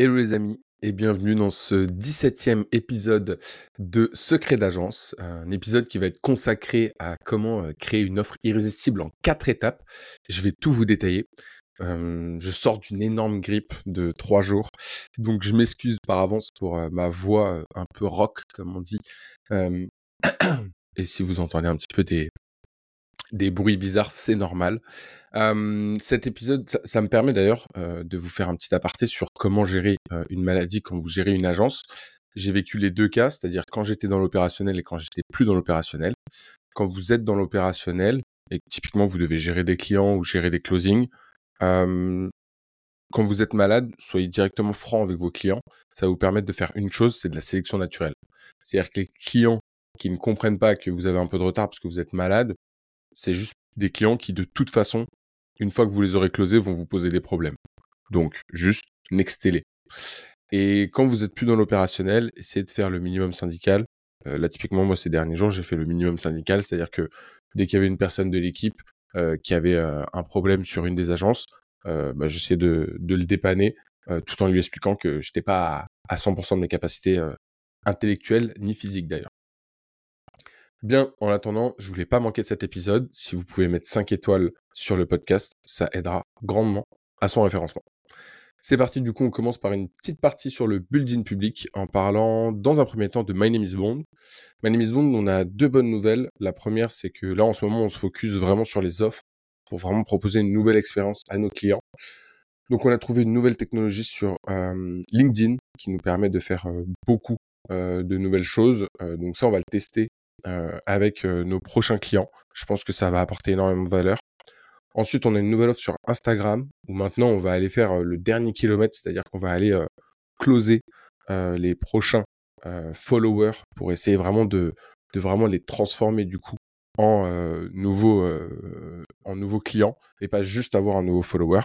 Hello les amis et bienvenue dans ce 17e épisode de Secret d'agence, un épisode qui va être consacré à comment euh, créer une offre irrésistible en quatre étapes. Je vais tout vous détailler. Euh, je sors d'une énorme grippe de trois jours, donc je m'excuse par avance pour euh, ma voix un peu rock, comme on dit. et si vous entendez un petit peu des, des bruits bizarres, c'est normal. cet épisode, ça, me permet d'ailleurs de vous faire un petit aparté sur comment gérer une maladie quand vous gérez une agence. J'ai vécu les deux cas, c'est-à-dire quand j'étais dans l'opérationnel et quand j'étais plus dans l'opérationnel. Quand vous êtes dans l'opérationnel et typiquement vous devez gérer des clients ou gérer des closings, quand vous êtes malade, soyez directement franc avec vos clients. Ça va vous permettre de faire une chose, c'est de la sélection naturelle. C'est-à-dire que les clients qui ne comprennent pas que vous avez un peu de retard parce que vous êtes malade, c'est juste des clients qui, de toute façon, une fois que vous les aurez closés, vont vous poser des problèmes. Donc, juste nextez-les. Et quand vous êtes plus dans l'opérationnel, essayez de faire le minimum syndical. Euh, là, typiquement, moi, ces derniers jours, j'ai fait le minimum syndical, c'est-à-dire que dès qu'il y avait une personne de l'équipe euh, qui avait euh, un problème sur une des agences, bah, j'essayais de, le dépanner tout en lui expliquant que je n'étais pas à 100% de mes capacités intellectuelles ni physiques d'ailleurs. Bien, en attendant, je voulais pas manquer de cet épisode. Si vous pouvez mettre 5 étoiles sur le podcast, ça aidera grandement à son référencement. C'est parti, du coup, on commence par une petite partie sur le building public en parlant dans un premier temps de My Name is Bond. My Name is Bond, on a deux bonnes nouvelles. La première, c'est que là, en ce moment, on se focus vraiment sur les offres pour vraiment proposer une nouvelle expérience à nos clients. Donc, on a trouvé une nouvelle technologie sur euh, LinkedIn qui nous permet de faire euh, beaucoup euh, de nouvelles choses. donc, ça, on va le tester avec euh, nos prochains clients. Je pense que ça va apporter énormément de valeur. Ensuite, on a une nouvelle offre sur Instagram où maintenant on va aller faire euh, le dernier kilomètre, c'est-à-dire qu'on va aller closer les prochains followers pour essayer vraiment de, vraiment les transformer du coup en nouveaux clients et pas juste avoir un nouveau follower.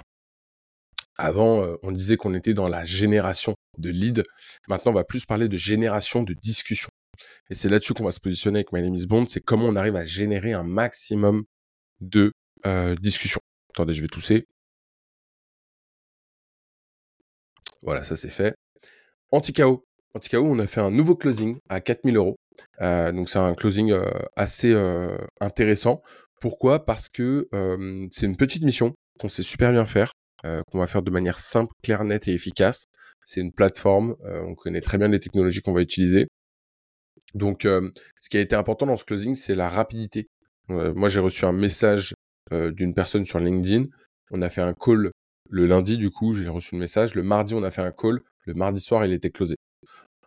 Avant, on disait qu'on était dans la génération de leads. Maintenant, on va plus parler de génération de discussions. Et c'est là-dessus qu'on va se positionner avec My Name is Bond, c'est comment on arrive à générer un maximum de euh, discussions. Attendez, je vais tousser. Voilà, ça c'est fait. Anti-KO. On a fait un nouveau closing à 4000 euros. Euh, donc c'est un closing euh, assez intéressant. Pourquoi? Parce que c'est une petite mission qu'on sait super bien faire, qu'on va faire de manière simple, claire, nette et efficace. C'est une plateforme, on connaît très bien les technologies qu'on va utiliser. Donc, ce qui a été important dans ce closing, c'est la rapidité. moi, j'ai reçu un message d'une personne sur LinkedIn. On a fait un call le lundi, du coup, j'ai reçu le message. Le mardi, on a fait un call. Le mardi soir, il était closé.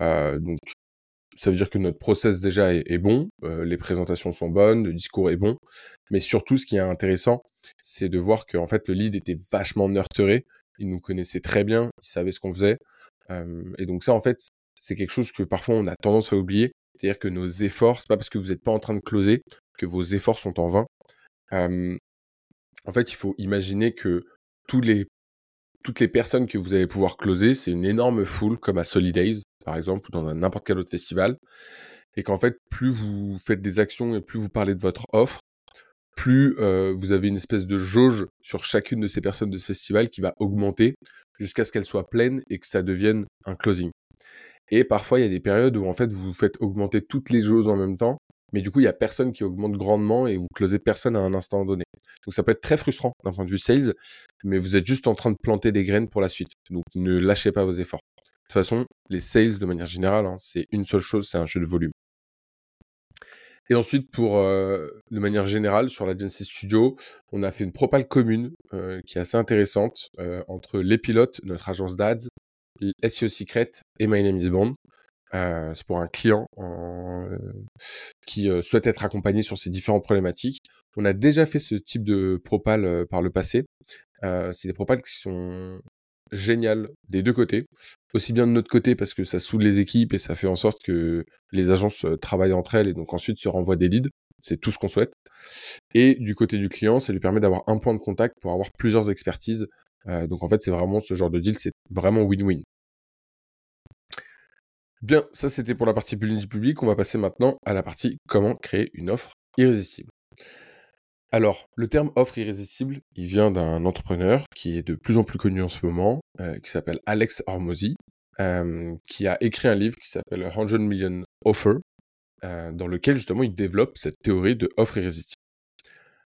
donc, ça veut dire que notre process déjà est, bon, les présentations sont bonnes, le discours est bon. Mais surtout, ce qui est intéressant, c'est de voir qu'en fait, le lead était vachement nurturé. Il nous connaissait très bien, il savait ce qu'on faisait. et donc ça, en fait, c'est quelque chose que parfois on a tendance à oublier. C'est-à-dire que nos efforts, c'est pas parce que vous n'êtes pas en train de closer que vos efforts sont en vain. en fait, il faut imaginer que les, toutes les personnes que vous allez pouvoir closer, c'est une énorme foule, comme à Solidays, par exemple, ou dans n'importe quel autre festival. Et qu'en fait, plus vous faites des actions et plus vous parlez de votre offre, plus vous avez une espèce de jauge sur chacune de ces personnes de ce festival qui va augmenter jusqu'à ce qu'elle soit pleine et que ça devienne un closing. Et parfois, il y a des périodes où en fait, vous faites augmenter toutes les choses en même temps, mais du coup, il n'y a personne qui augmente grandement et vous closez personne à un instant donné. Donc ça peut être très frustrant d'un point de vue sales, mais vous êtes juste en train de planter des graines pour la suite. Donc ne lâchez pas vos efforts. De toute façon, les sales, de manière générale, hein, c'est une seule chose, c'est un jeu de volume. Et ensuite, pour euh, de manière générale, sur la l'Agency Studio, on a fait une propale commune euh, qui est assez intéressante euh, entre les pilotes, notre agence d'ADS, SEO Secret et My Name is Bond. Euh, c'est pour un client euh, qui euh, souhaite être accompagné sur ces différentes problématiques. On a déjà fait ce type de propal par le passé. c'est des propales qui sont géniales des deux côtés. Aussi bien de notre côté parce que ça soude les équipes et ça fait en sorte que les agences travaillent entre elles et donc ensuite se renvoient des leads. C'est tout ce qu'on souhaite. Et du côté du client, ça lui permet d'avoir un point de contact pour avoir plusieurs expertises euh, donc en fait, c'est vraiment ce genre de deal, vraiment win-win. Bien, ça c'était pour la partie public. On va passer maintenant à la partie comment créer une offre irrésistible. Alors, le terme offre irrésistible, il vient d'un entrepreneur qui est de plus en plus connu en ce moment, euh, qui s'appelle Alex Hormozy, euh, qui a écrit un livre qui s'appelle 100 Million Offer, euh, dans lequel justement il développe cette théorie de offre irrésistible.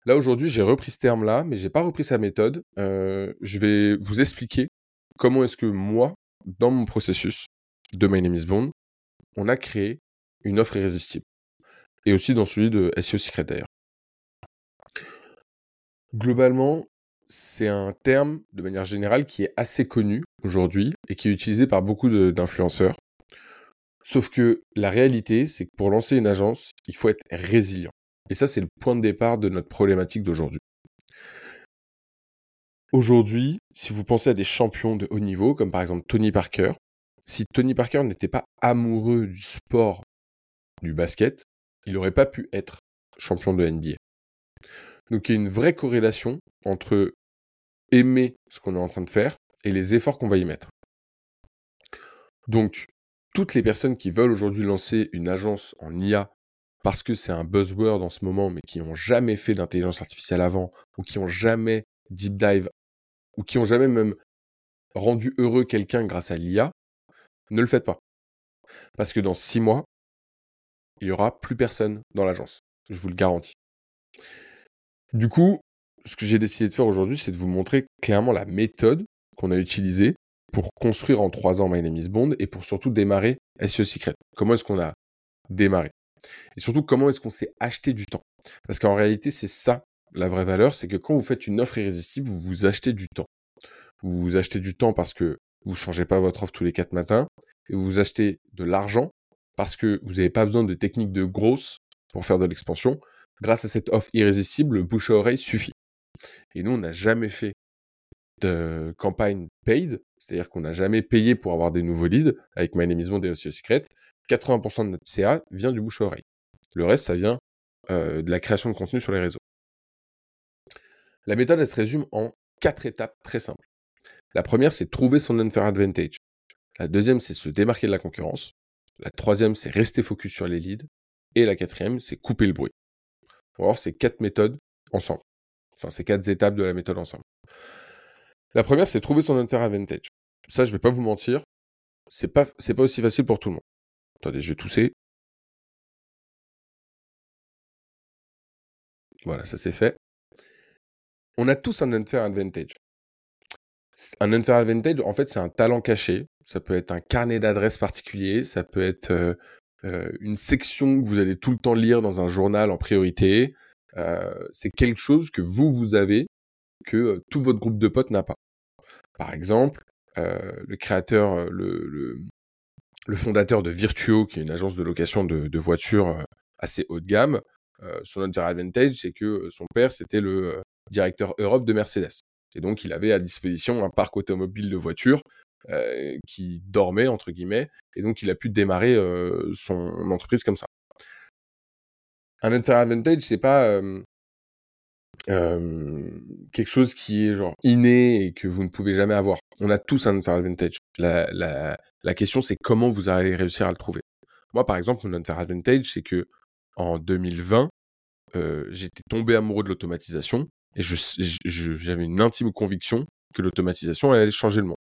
Là aujourd'hui, j'ai repris ce terme-là, mais j'ai pas repris sa méthode. je vais vous expliquer comment est-ce que moi, dans mon processus de My Name is Bond, on a créé une offre irrésistible. Et aussi dans celui de SEO Secret d'ailleurs. Globalement, c'est un terme, de manière générale, qui est assez connu aujourd'hui et qui est utilisé par beaucoup d'influenceurs. Sauf que la réalité, c'est que pour lancer une agence, il faut être résilient. Et ça, c'est le point de départ de notre problématique d'aujourd'hui. Aujourd'hui, si vous pensez à des champions de haut niveau, comme par exemple Tony Parker, si Tony Parker n'était pas amoureux du sport du basket, il n'aurait pas pu être champion de NBA. Donc il y a une vraie corrélation entre aimer ce qu'on est en train de faire et les efforts qu'on va y mettre. Donc, toutes les personnes qui veulent aujourd'hui lancer une agence en IA parce que c'est un buzzword en ce moment, mais qui n'ont jamais fait d'intelligence artificielle avant, ou qui n'ont jamais deep dive, ou qui n'ont jamais même rendu heureux quelqu'un grâce à l'IA, ne le faites pas. Parce que dans six mois, il n'y aura plus personne dans l'agence. Je vous le garantis. Du coup, ce que j'ai décidé de faire aujourd'hui, c'est de vous montrer clairement la méthode qu'on a utilisée pour construire en trois ans My Name is Bond et pour surtout démarrer SEO Secret. Comment est-ce qu'on a démarré? Et surtout, comment est-ce qu'on s'est acheté du temps? Parce qu'en réalité, c'est ça la vraie valeur, c'est que quand vous faites une offre irrésistible, vous vous achetez du temps. Vous vous achetez du temps parce que vous ne changez pas votre offre tous les quatre matins, et vous vous achetez de l'argent parce que vous n'avez pas besoin de techniques de grosse pour faire de l'expansion, grâce à cette offre irrésistible, le bouche à oreille suffit. Et nous, on n'a jamais fait de campagne paid, c'est-à-dire qu'on n'a jamais payé pour avoir des nouveaux leads avec My Name is Bond et aussi Secret. 80% de notre CA vient du bouche à oreille. Le reste, ça vient euh, de la création de contenu sur les réseaux. La méthode, elle se résume en quatre étapes très simples. La première, c'est trouver son unfair advantage. La deuxième, c'est se démarquer de la concurrence. La troisième, c'est rester focus sur les leads. Et la quatrième, c'est couper le bruit. On va voir ces quatre méthodes ensemble. Enfin, ces quatre étapes de la méthode ensemble. La première, c'est trouver son unfair advantage. Ça, je vais pas vous mentir, c'est pas, c'est pas aussi facile pour tout le monde. Attendez, je vais tousser. Voilà, ça c'est fait. On a tous un unfair advantage. Un unfair advantage, en fait, c'est un talent caché. Ça peut être un carnet d'adresses particulier, ça peut être euh, euh, une section que vous allez tout le temps lire dans un journal en priorité. Euh, c'est quelque chose que vous, vous avez, que tout votre groupe de potes n'a pas. Par exemple, le créateur, le, le, fondateur de Virtuo, qui est une agence de location de, voitures assez haut de gamme, son unfair advantage, c'est que son père, c'était le directeur Europe de Mercedes. Et donc, il avait à disposition un parc automobile de voitures euh, qui dormait, entre guillemets, et donc il a pu démarrer euh, son entreprise comme ça. Un unfair advantage, c'est pas euh, quelque chose qui est genre inné et que vous ne pouvez jamais avoir. On a tous un unfair advantage. La, question, c'est comment vous allez réussir à le trouver. Moi, par exemple, mon unfair advantage, c'est que en 2020, j'étais tombé amoureux de l'automatisation et j'avais une intime conviction que l'automatisation allait changer le monde.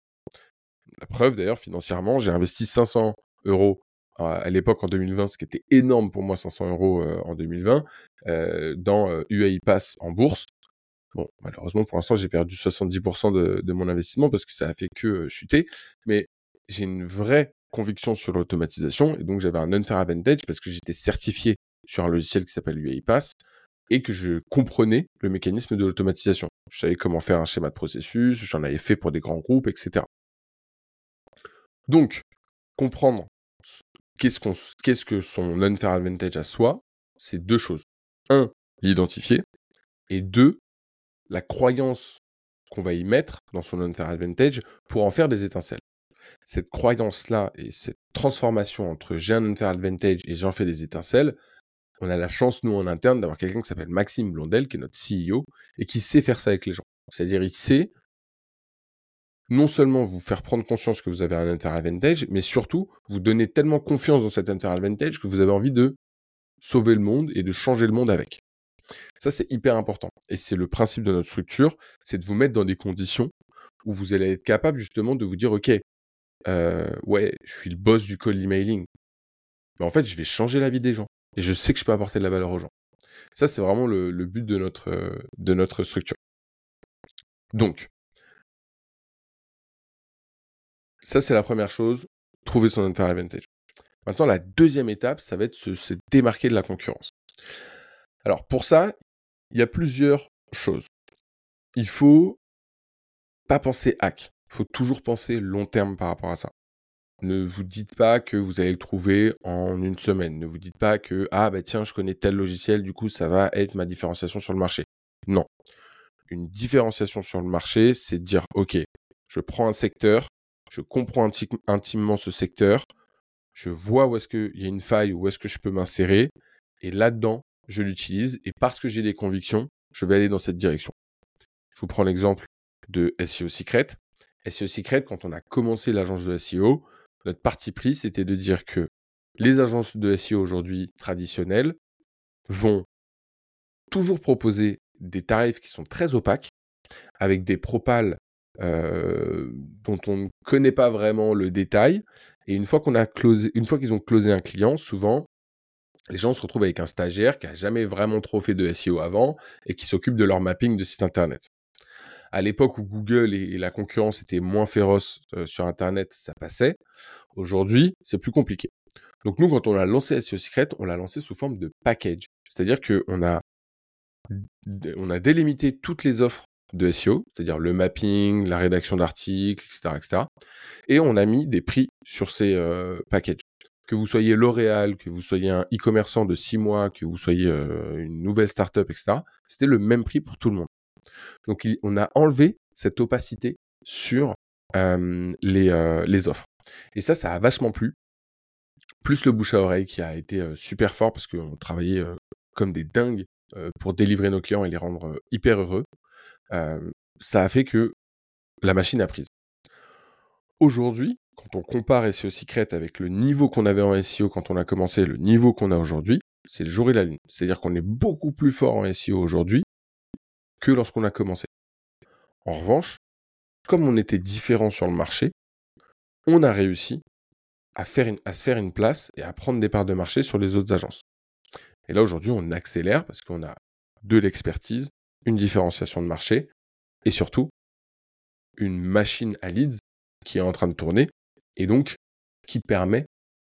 La preuve, d'ailleurs, financièrement, j'ai investi 500 euros à l'époque en 2020, ce qui était énorme pour moi, 500 euros euh, en 2020, euh, dans UAI euh, Pass en bourse. Bon, malheureusement, pour l'instant, j'ai perdu 70% de, de, mon investissement parce que ça a fait que chuter. Mais j'ai une vraie conviction sur l'automatisation et donc j'avais un unfair advantage parce que j'étais certifié sur un logiciel qui s'appelle UiPath et que je comprenais le mécanisme de l'automatisation. Je savais comment faire un schéma de processus, j'en avais fait pour des grands groupes, etc. Donc, comprendre qu'est-ce, que son unfair advantage à soi, c'est deux choses. Un, l'identifier, et deux, la croyance qu'on va y mettre dans son unfair advantage pour en faire des étincelles. Cette croyance-là et cette transformation entre j'ai un unfair advantage et j'en fais des étincelles, on a la chance, nous, en interne, d'avoir quelqu'un qui s'appelle Maxime Blondel, qui est notre CEO, et qui sait faire ça avec les gens. C'est-à-dire, il sait non seulement vous faire prendre conscience que vous avez un inter-advantage, mais surtout vous donner tellement confiance dans cet inter-advantage que vous avez envie de sauver le monde et de changer le monde avec. Ça, c'est hyper important. Et c'est le principe de notre structure, c'est de vous mettre dans des conditions où vous allez être capable justement de vous dire, OK, euh, ouais, je suis le boss du call emailing. Mais en fait, je vais changer la vie des gens. Et je sais que je peux apporter de la valeur aux gens. Ça, c'est vraiment le, but de notre, euh, de notre structure. Donc, ça, c'est la première chose, trouver son intérêt advantage. Maintenant, la deuxième étape, ça va être se, se démarquer de la concurrence. Alors, pour ça, il y a plusieurs choses. Il faut pas penser hack. Il faut toujours penser long terme par rapport à ça. Ne vous dites pas que vous allez le trouver en une semaine. Ne vous dites pas que ah bah tiens, je connais tel logiciel, du coup ça va être ma différenciation sur le marché. Non. Une différenciation sur le marché, c'est dire OK, je prends un secteur, je comprends intimement ce secteur, je vois où est-ce qu'il y a une faille, où est-ce que je peux m'insérer, et là-dedans, je l'utilise, et parce que j'ai des convictions, je vais aller dans cette direction. Je vous prends l'exemple de SEO Secret. SEO Secret, quand on a commencé l'agence de SEO, notre parti pris, c'était de dire que les agences de SEO aujourd'hui traditionnelles vont toujours proposer des tarifs qui sont très opaques, avec des propales euh, dont on ne connaît pas vraiment le détail. Et une fois qu'ils ont closé un client, souvent, les gens se retrouvent avec un stagiaire qui a jamais vraiment trop fait de SEO avant et qui s'occupe de leur mapping de site internet. À l'époque où Google et, la concurrence étaient moins féroces euh, sur internet, ça passait. Aujourd'hui, c'est plus compliqué. Donc nous, quand on a lancé SEO Secret, on l'a lancé sous forme de package. C'est-à-dire qu'on a, on a délimité toutes les offres de SEO, c'est-à-dire le mapping, la rédaction d'articles, etc., etc. Et on a mis des prix sur ces euh, packages. Que vous soyez L'Oréal, que vous soyez un e-commerçant de six mois, que vous soyez euh, une nouvelle startup, etc., c'était le même prix pour tout le monde. Donc on a enlevé cette opacité sur euh, les, les offres. Et ça, ça a vachement plu. Plus le bouche à oreille qui a été super fort parce qu'on travaillait comme des dingues pour délivrer nos clients et les rendre hyper heureux ça a fait que la machine a prise. Aujourd'hui, quand on compare SEO Secret avec le niveau qu'on avait en SEO quand on a commencé, le niveau qu'on a aujourd'hui, c'est le jour et la lune. C'est-à-dire qu'on est beaucoup plus fort en SEO aujourd'hui que lorsqu'on a commencé. En revanche, comme on était différent sur le marché, on a réussi à, faire à se faire une place et à prendre des parts de marché sur les autres agences. Et là, aujourd'hui, on accélère parce qu'on a de l'expertise, une différenciation de marché et surtout une machine à leads qui est en train de tourner et donc qui permet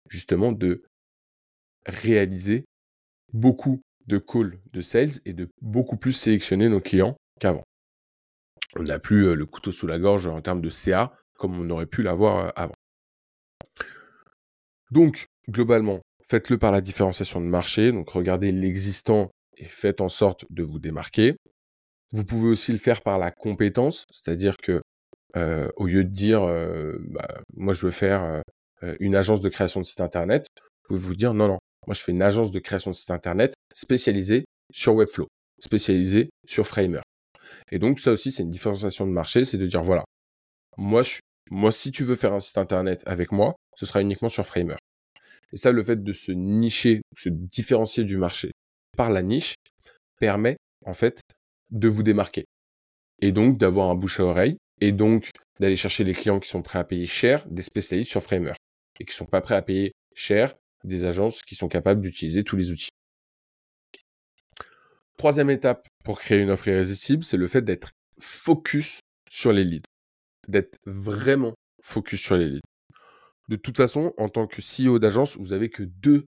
justement de réaliser beaucoup de de sales et de beaucoup plus sélectionner nos clients qu'avant. On n'a plus euh, le couteau sous la gorge en termes de CA comme on aurait pu l'avoir euh, avant. Donc, globalement, faites-le par la différenciation de marché. Donc, regardez l'existant et faites en sorte de vous démarquer. Vous pouvez aussi le faire par la compétence, c'est-à-dire que euh, au lieu de dire bah, moi je veux faire une agence de création de site internet, vous pouvez vous dire non non, moi je fais une agence de création de site internet spécialisée sur Webflow, spécialisée sur Framer. Et donc ça aussi c'est une différenciation de marché, c'est de dire voilà, moi moi si tu veux faire un site internet avec moi, ce sera uniquement sur Framer. Et ça le fait de se nicher, se différencier du marché par la niche permet en fait de vous démarquer. Et donc d'avoir un bouche à oreille, et donc d'aller chercher les clients qui sont prêts à payer cher, des spécialistes sur Framer, et qui ne sont pas prêts à payer cher, des agences qui sont capables d'utiliser tous les outils. Troisième étape pour créer une offre irrésistible, c'est le fait d'être focus sur les leads. D'être vraiment focus sur les leads. De toute façon, en tant que CEO d'agence, vous n'avez que deux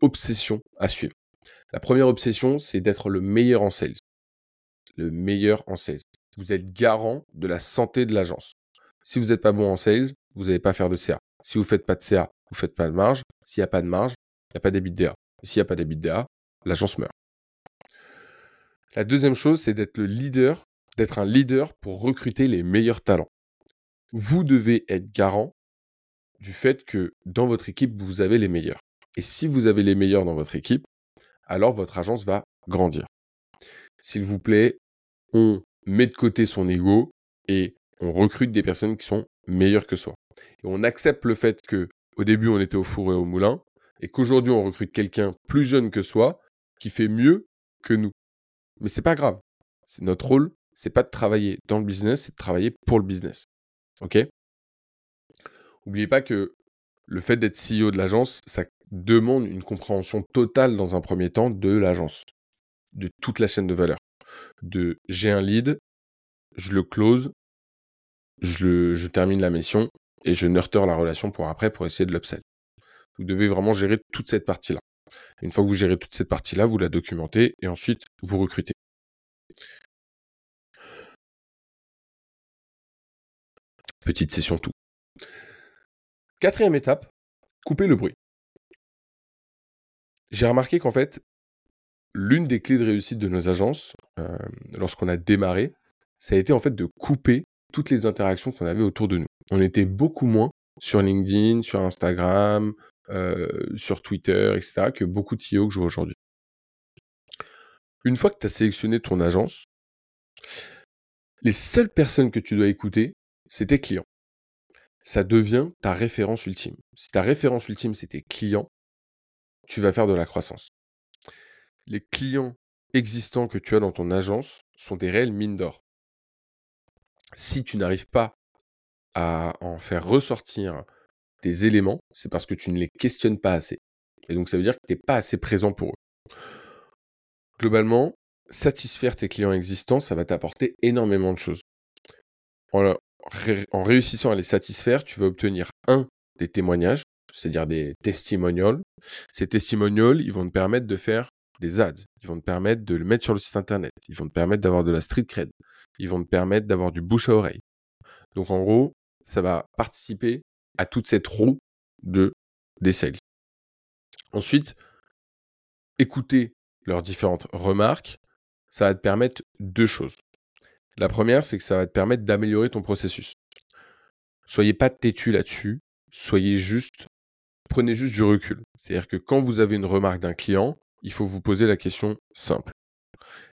obsessions à suivre. La première obsession, c'est d'être le meilleur en sales le meilleur en sales. Vous êtes garant de la santé de l'agence. Si vous n'êtes pas bon en sales, vous n'allez pas faire de CA. Si vous ne faites pas de CA, vous faites pas de marge. S'il n'y a pas de marge, il n'y a pas d'EBITDA. S'il n'y a pas d'EBITDA, l'agence meurt. La deuxième chose, c'est d'être le leader, d'être un leader pour recruter les meilleurs talents. Vous devez être garant du fait que dans votre équipe, vous avez les meilleurs. Et si vous avez les meilleurs dans votre équipe, alors votre agence va grandir. S'il vous plaît, on met de côté son ego et on recrute des personnes qui sont meilleures que soi. Et on accepte le fait que au début on était au four et au moulin et qu'aujourd'hui on recrute quelqu'un plus jeune que soi qui fait mieux que nous. Mais c'est pas grave. C'est notre rôle, c'est pas de travailler dans le business, c'est de travailler pour le business. OK? N'oubliez pas que le fait d'être CEO de l'agence, ça demande une compréhension totale dans un premier temps de l'agence, de toute la chaîne de valeur. De j'ai un lead, je le close, je, je termine la mission et je nurture la relation pour après pour essayer de l'upsell. Vous devez vraiment gérer toute cette partie-là. Une fois que vous gérez toute cette partie-là, vous la documentez et ensuite vous recrutez. Petite session tout. Quatrième étape, couper le bruit. J'ai remarqué qu'en fait, l'une des clés de réussite de nos agences, euh, lorsqu'on a démarré, ça a été en fait de couper toutes les interactions qu'on avait autour de nous. On était beaucoup moins sur LinkedIn, sur Instagram, euh, sur Twitter, etc., que beaucoup de CEO que je vois aujourd'hui. Une fois que tu as sélectionné ton agence, les seules personnes que tu dois écouter, c'est tes clients. Ça devient ta référence ultime. Si ta référence ultime, c'est tes clients, tu vas faire de la croissance. Les clients existants que tu as dans ton agence sont des réelles mines d'or. Si tu n'arrives pas à en faire ressortir des éléments, c'est parce que tu ne les questionnes pas assez. Et donc ça veut dire que tu n'es pas assez présent pour eux. Globalement, satisfaire tes clients existants, ça va t'apporter énormément de choses. En, en, réussissant à les satisfaire, tu vas obtenir un des témoignages, c'est-à-dire des testimonials. Ces testimonials, ils vont te permettre de faire des ads, ils vont te permettre de le mettre sur le site internet, ils vont te permettre d'avoir de la street cred, ils vont te permettre d'avoir du bouche à oreille. Donc en gros, ça va participer à toute cette roue de des. Ensuite, écouter leurs différentes remarques, ça va te permettre deux choses. La première, c'est que ça va te permettre d'améliorer ton processus. Soyez pas têtu là-dessus, soyez juste, prenez juste du recul. C'est-à-dire que quand vous avez une remarque d'un client, il faut vous poser la question simple.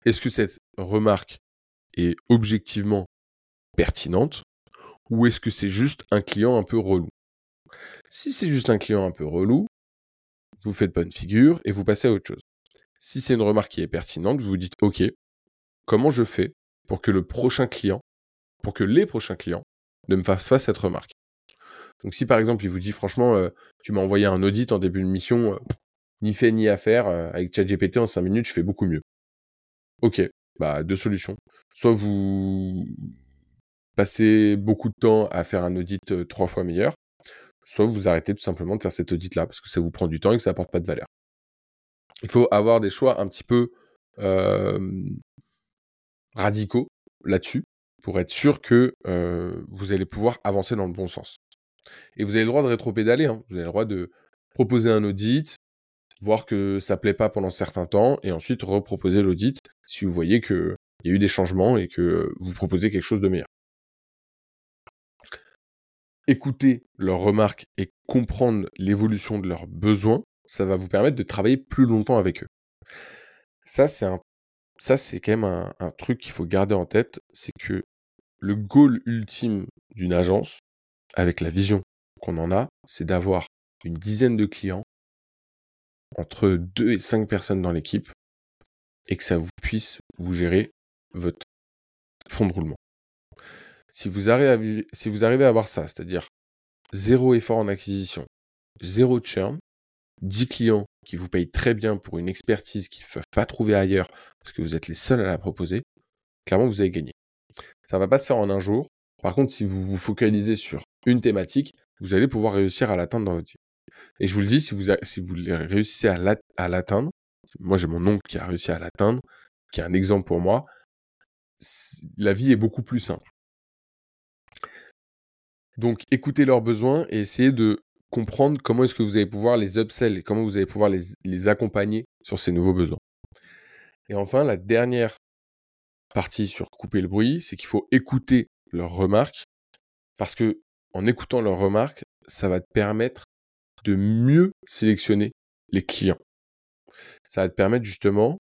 Est-ce que cette remarque est objectivement pertinente ou est-ce que c'est juste un client un peu relou? Si c'est juste un client un peu relou, vous faites une figure et vous passez à autre chose. Si c'est une remarque qui est pertinente, vous vous dites OK, comment je fais pour que le prochain client, pour que les prochains clients ne me fassent pas cette remarque? Donc si par exemple il vous dit franchement, euh, tu m'as envoyé un audit en début de mission, euh, ni fait ni à faire, euh, avec ChatGPT en 5 minutes, je fais beaucoup mieux. Ok, bah deux solutions. Soit vous passez beaucoup de temps à faire un audit trois fois meilleur, soit vous arrêtez tout simplement de faire cet audit-là parce que ça vous prend du temps et que ça n'apporte pas de valeur. Il faut avoir des choix un petit peu radicaux là-dessus pour être sûr que vous allez pouvoir avancer dans le bon sens. Et vous avez le droit de rétro-pédaler, hein. vous avez le droit de proposer un audit, voir que ça plaît pas pendant certains temps, et ensuite reproposer l'audit si vous voyez qu'il y a eu des changements et que vous proposez quelque chose de meilleur écouter leurs remarques et comprendre l'évolution de leurs besoins, ça va vous permettre de travailler plus longtemps avec eux. Ça, c'est un, ça, c'est quand même un, truc qu'il faut garder en tête, c'est que le goal ultime d'une agence, avec la vision qu'on en a, c'est d'avoir une dizaine de clients, entre deux et cinq personnes dans l'équipe, et que ça vous puisse vous gérer votre fonds de roulement. Si vous arrivez à, avoir ça, c'est-à-dire zéro effort en acquisition, zéro churn, 10 clients qui vous payent très bien pour une expertise qu'ils ne peuvent pas trouver ailleurs parce que vous êtes les seuls à la proposer, clairement vous avez gagné. Ça ne va pas se faire en un jour. Par contre, si vous vous focalisez sur une thématique, vous allez pouvoir réussir à l'atteindre dans votre vie. Et je vous le dis, si vous réussissez à l'atteindre, moi j'ai mon oncle qui a réussi à l'atteindre, qui est un exemple pour moi, la vie est beaucoup plus simple. Donc, écoutez leurs besoins et essayez de comprendre comment est-ce que vous allez pouvoir les upsell et comment vous allez pouvoir les, accompagner sur ces nouveaux besoins. Et enfin, la dernière partie sur couper le bruit, c'est qu'il faut écouter leurs remarques parce que en écoutant leurs remarques, ça va te permettre de mieux sélectionner les clients. Ça va te permettre justement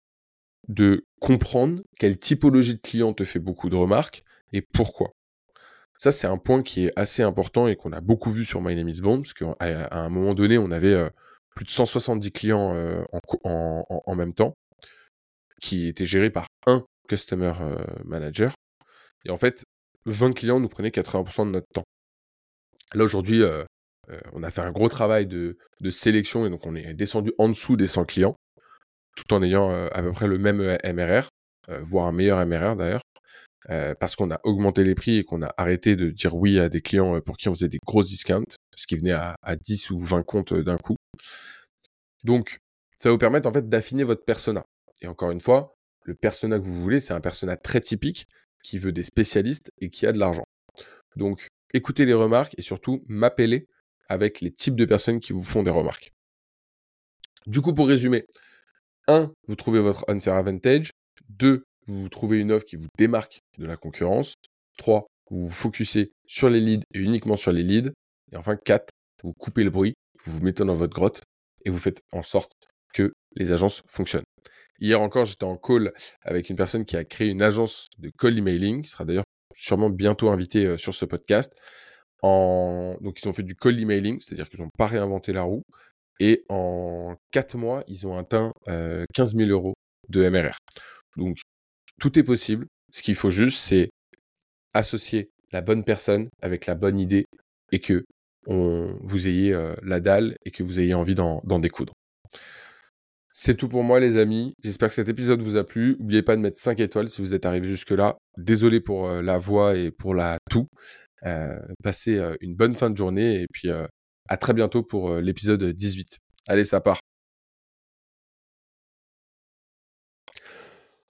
de comprendre quelle typologie de client te fait beaucoup de remarques et pourquoi. Ça, c'est un point qui est assez important et qu'on a beaucoup vu sur My Name is Bond, parce qu'à un moment donné, on avait euh, plus de 170 clients euh, en, même temps qui était géré par un customer manager. Et en fait, 20 clients nous prenaient 80% de notre temps. Là, aujourd'hui, on a fait un gros travail de, sélection et donc on est descendu en dessous des 100 clients, tout en ayant à peu près le même MRR, voire un meilleur MRR d'ailleurs. Parce qu'on a augmenté les prix et qu'on a arrêté de dire oui à des clients pour qui on faisait des grosses discounts, parce qu'ils venaient à, à 10 ou 20 comptes d'un coup. Donc, ça va vous permettre en fait d'affiner votre persona. Et encore une fois, le persona que vous voulez, c'est un persona très typique qui veut des spécialistes et qui a de l'argent. Donc, écoutez les remarques et surtout m'appelez avec les types de personnes qui vous font des remarques. Du coup, pour résumer, 1. Vous trouvez votre unfair advantage. 2. Vous trouvez une offre qui vous démarque de la concurrence. 3. Vous vous focussez sur les leads et uniquement sur les leads. Et enfin, 4. Vous coupez le bruit, vous vous mettez dans votre grotte et vous faites en sorte que les agences fonctionnent. Hier encore, j'étais en call avec une personne qui a créé une agence de call emailing, qui sera d'ailleurs sûrement bientôt invité euh, sur ce podcast. Donc, ils ont fait du call emailing, c'est-à-dire qu'ils n'ont pas réinventé la roue. Et en 4 mois, ils ont atteint 15 000 euros de MRR. Donc, tout est possible. Ce qu'il faut juste, c'est associer la bonne personne avec la bonne idée et que vous ayez la dalle et que vous ayez envie d'en découdre. C'est tout pour moi les amis. J'espère que cet épisode vous a plu. N'oubliez pas de mettre 5 étoiles si vous êtes arrivé jusque-là. Désolé pour la voix et pour la tout. passez une bonne fin de journée et puis à très bientôt pour l'épisode 18. Allez, ça part.